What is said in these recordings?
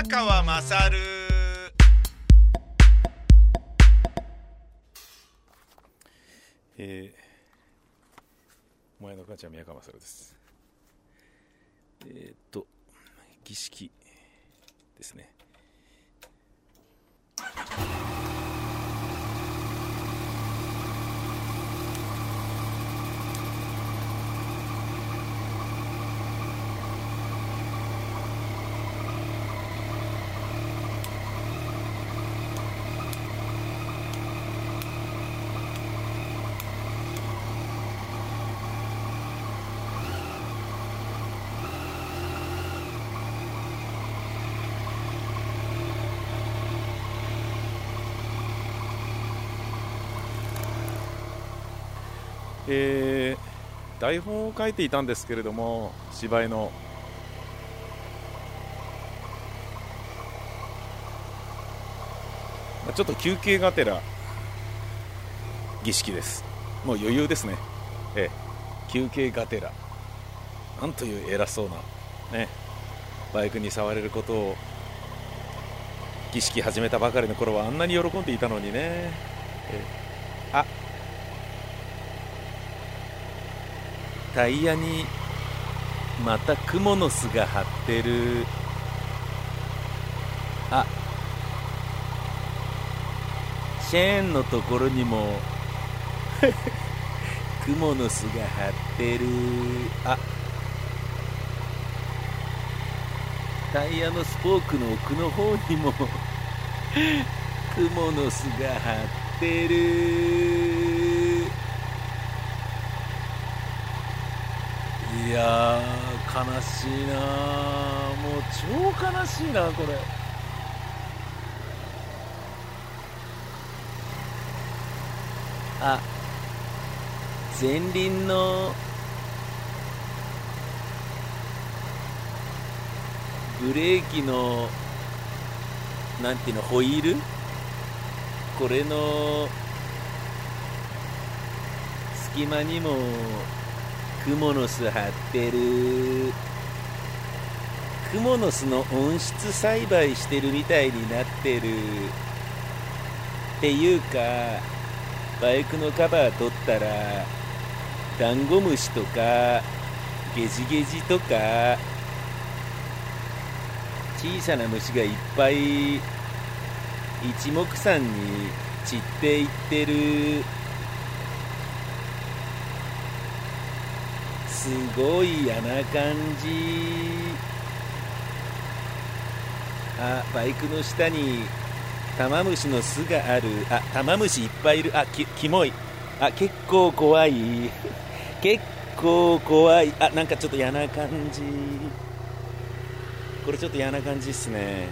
宮川まさるえー、前の母ちゃん宮川勝です。えー、っと儀式ですね。えー、台本を書いていたんですけれども芝居の。ちょっと休憩がてら儀式です。もう余裕ですね。ええ。休憩がてら。なんという偉そうなねバイクに触れることを儀式始めたばかりの頃はあんなに喜んでいたのにね、え。あタイヤにまたクモの巣が張ってる。あ。チェーンのところにも。クモの巣が張ってる。あ。タイヤのスポークの奥の方にも。クモの巣が張ってる。いやー悲しいなもう超悲しいなこれ。あ前輪のブレーキのなんていうのホイール？これの隙間にもクモの巣張ってる。クモの巣の温室栽培してるみたいになってる。っていうかバイクのカバー取ったらダンゴムシとかゲジゲジとか小さな虫がいっぱい一目散に散っていってる。すごい嫌な感じ。あバイクの下に玉虫の巣がある。あ玉虫いっぱいいる。あきキモい。あ結構怖い。結構怖い。あなんかちょっと嫌な感じ。これちょっと嫌な感じっすね。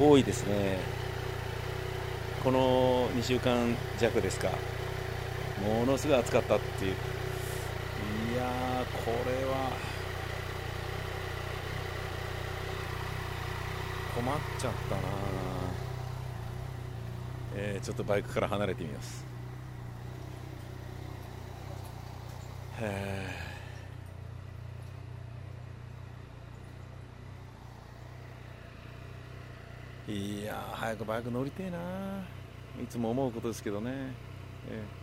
多いですね。この2週間弱ですか。ものすごい暑かったっていう。やこれは。困っちゃったなえー、ちょっとバイクから離れてみます。へえいや早くバイク乗りてえないつも思うことですけどね、えー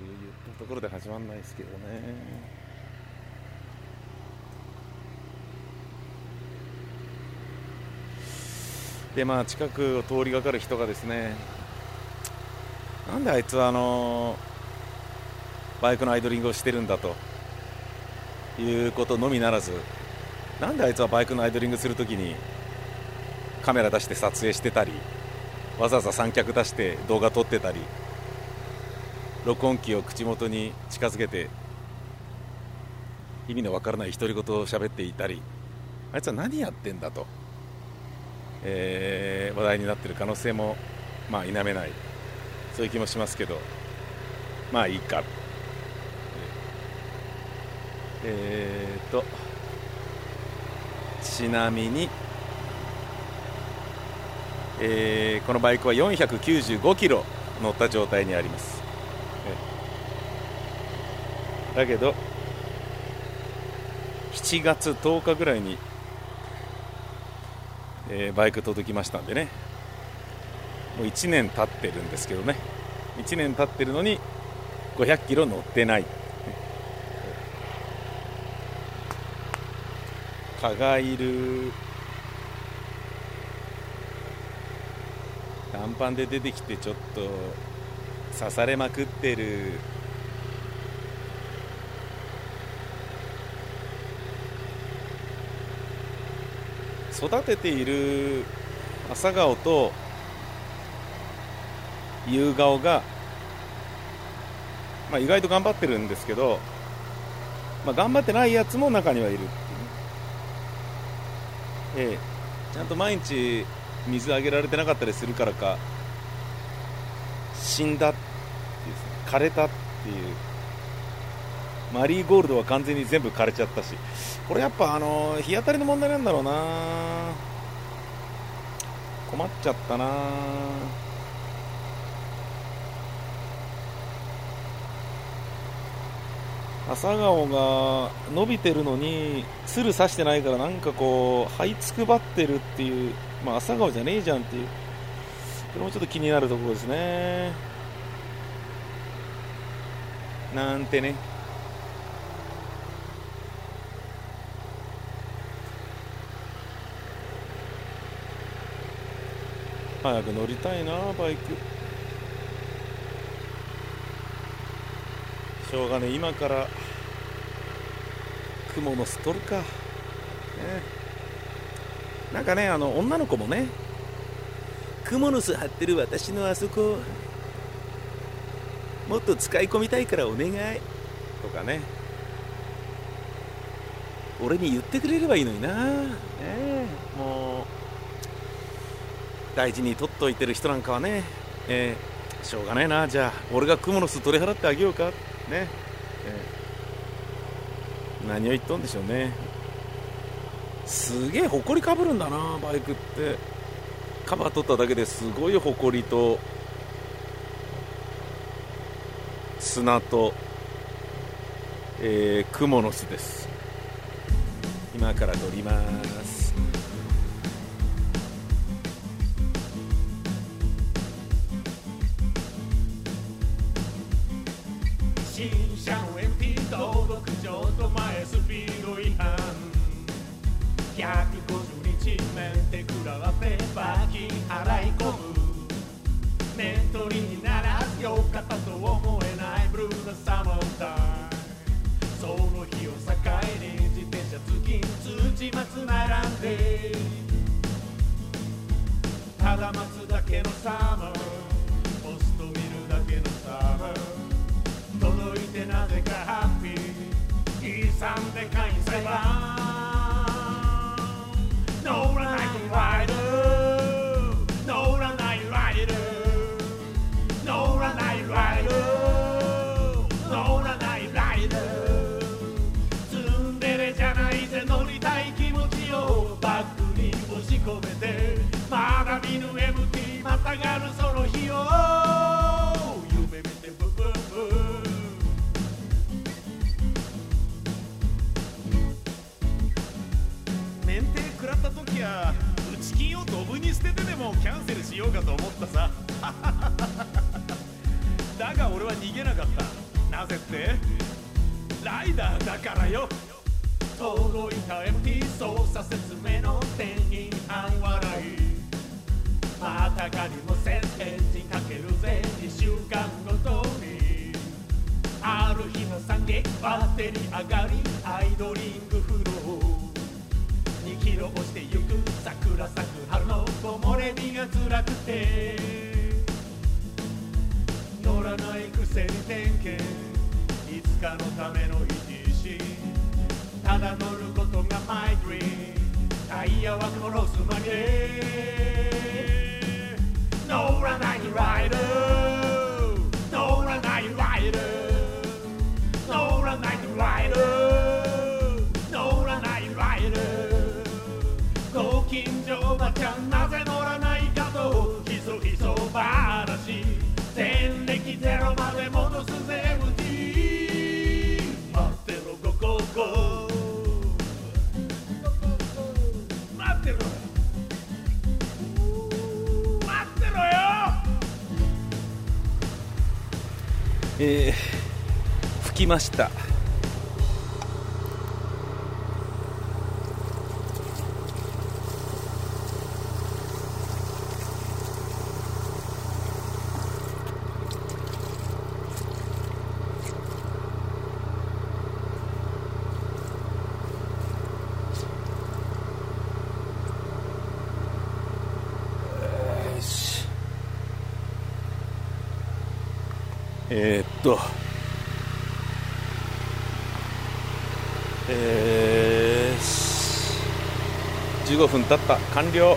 言ったところで始まんないですけどね。でまあ近くを通りがかる人がですねなんであいつはあのバイクのアイドリングをしてるんだということのみならずなんであいつはバイクのアイドリングするときにカメラ出して撮影してたりわざわざ三脚出して動画撮ってたり録音機を口元に近づけて意味のわからない独り言を喋っていたりあいつは何やってんだと、えー、話題になってる可能性もまあ否めない。そういう気もしますけどまあいいか。えー、っとちなみに、えー、このバイクは495キロ乗った状態にあります。だけど7月10日ぐらいに、えー、バイク届きましたんでね。もう1年経ってるんですけどね。1年経ってるのに500キロ乗ってない。蚊がいる。短パンで出てきてちょっと刺されまくってる。育てている朝顔と夕顔が、まあ、意外と頑張ってるんですけど、まあ、頑張ってないやつも中にはいる。っていう、ええ、ちゃんと毎日水あげられてなかったりするからか死んだっていう枯れたっていう。マリーゴールドは完全に全部枯れちゃったし。これやっぱあの日当たりの問題なんだろうな。困っちゃったな。朝顔が伸びてるのにつる刺してないからなんかこう這いつくばってるっていうまあ朝顔じゃねえじゃんっていう。これもちょっと気になるところですね。なんてね。早く乗りたいなバイク。しょうがね今から雲の巣取るか、ね、なんかねあの女の子もね蜘蛛の巣張ってる私のあそこ。もっと使い込みたいからお願い。とかね。俺に言ってくれればいいのにな、ね、もう大事に取っといてる人なんかはね、えー、しょうがないな、じゃあ、俺が蜘蛛の巣取り払ってあげようか、ね、えー、何を言っとんでしょうね。すげえ埃かぶるんだな、バイクって。カバー取っただけですごい埃と砂と、えー、蜘蛛の巣です。今から乗ります。手くらはペーパーキ払い込む面取りにならずよかったと思えないブルーなサマータイムその日を境に自転車通勤通知待つ並んでただ待つだけのサマーポスト見るだけのサマー届いてなぜかハッピー遺産で返せば wide 逃げなかった。なぜってライダーだからよ。届いた MT 操作説明の店員半笑い。またかにも先生にかけるぜ。2週間ごとに。ある日の惨劇バッテリー上がりアイドリングフロー。2キロ押してゆく桜咲く春の木漏れ日が辛くて。せる点検いつかのための ETC ただ乗ることがマイドリータイヤは殺すまで。乗らないライダー。乗らないライー。乗らないライー。乗らないライー。近所ばちゃんなぜのえー、吹きました。よし。えー、っと。えー、15分経った。完了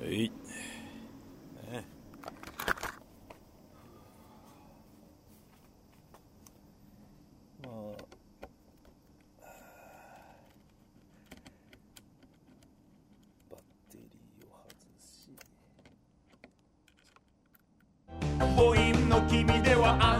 はいねまあバッテリーを外し母音の君ではア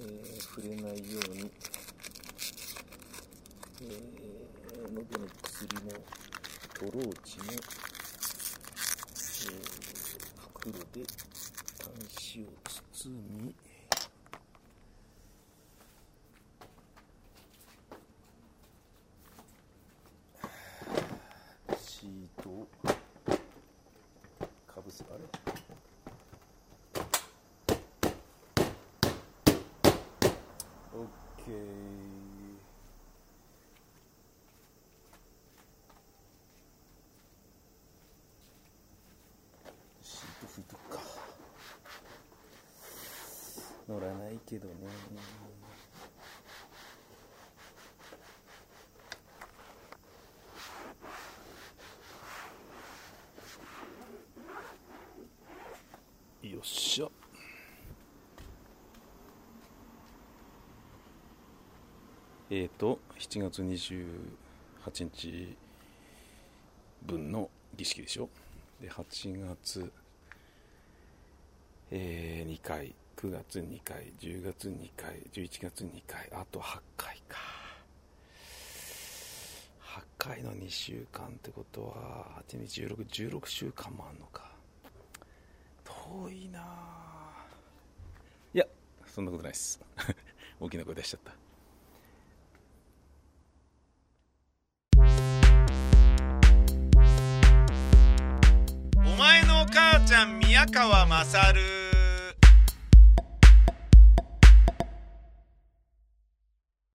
えー触れないように、えー喉の薬もトローチも、えー袋で端子を包みシートをかぶせあれオッケーシート拭いとくか。乗らないけどね。よっしゃ。えーと7月28日分の儀式でしょ？で8月、え2回9月2回10月2回11月2回あと8回か。8回の2週間ってことは8日1616週間もあんのか。遠いなあいやそんなことないです。大きな声出しちゃった。宮川勝。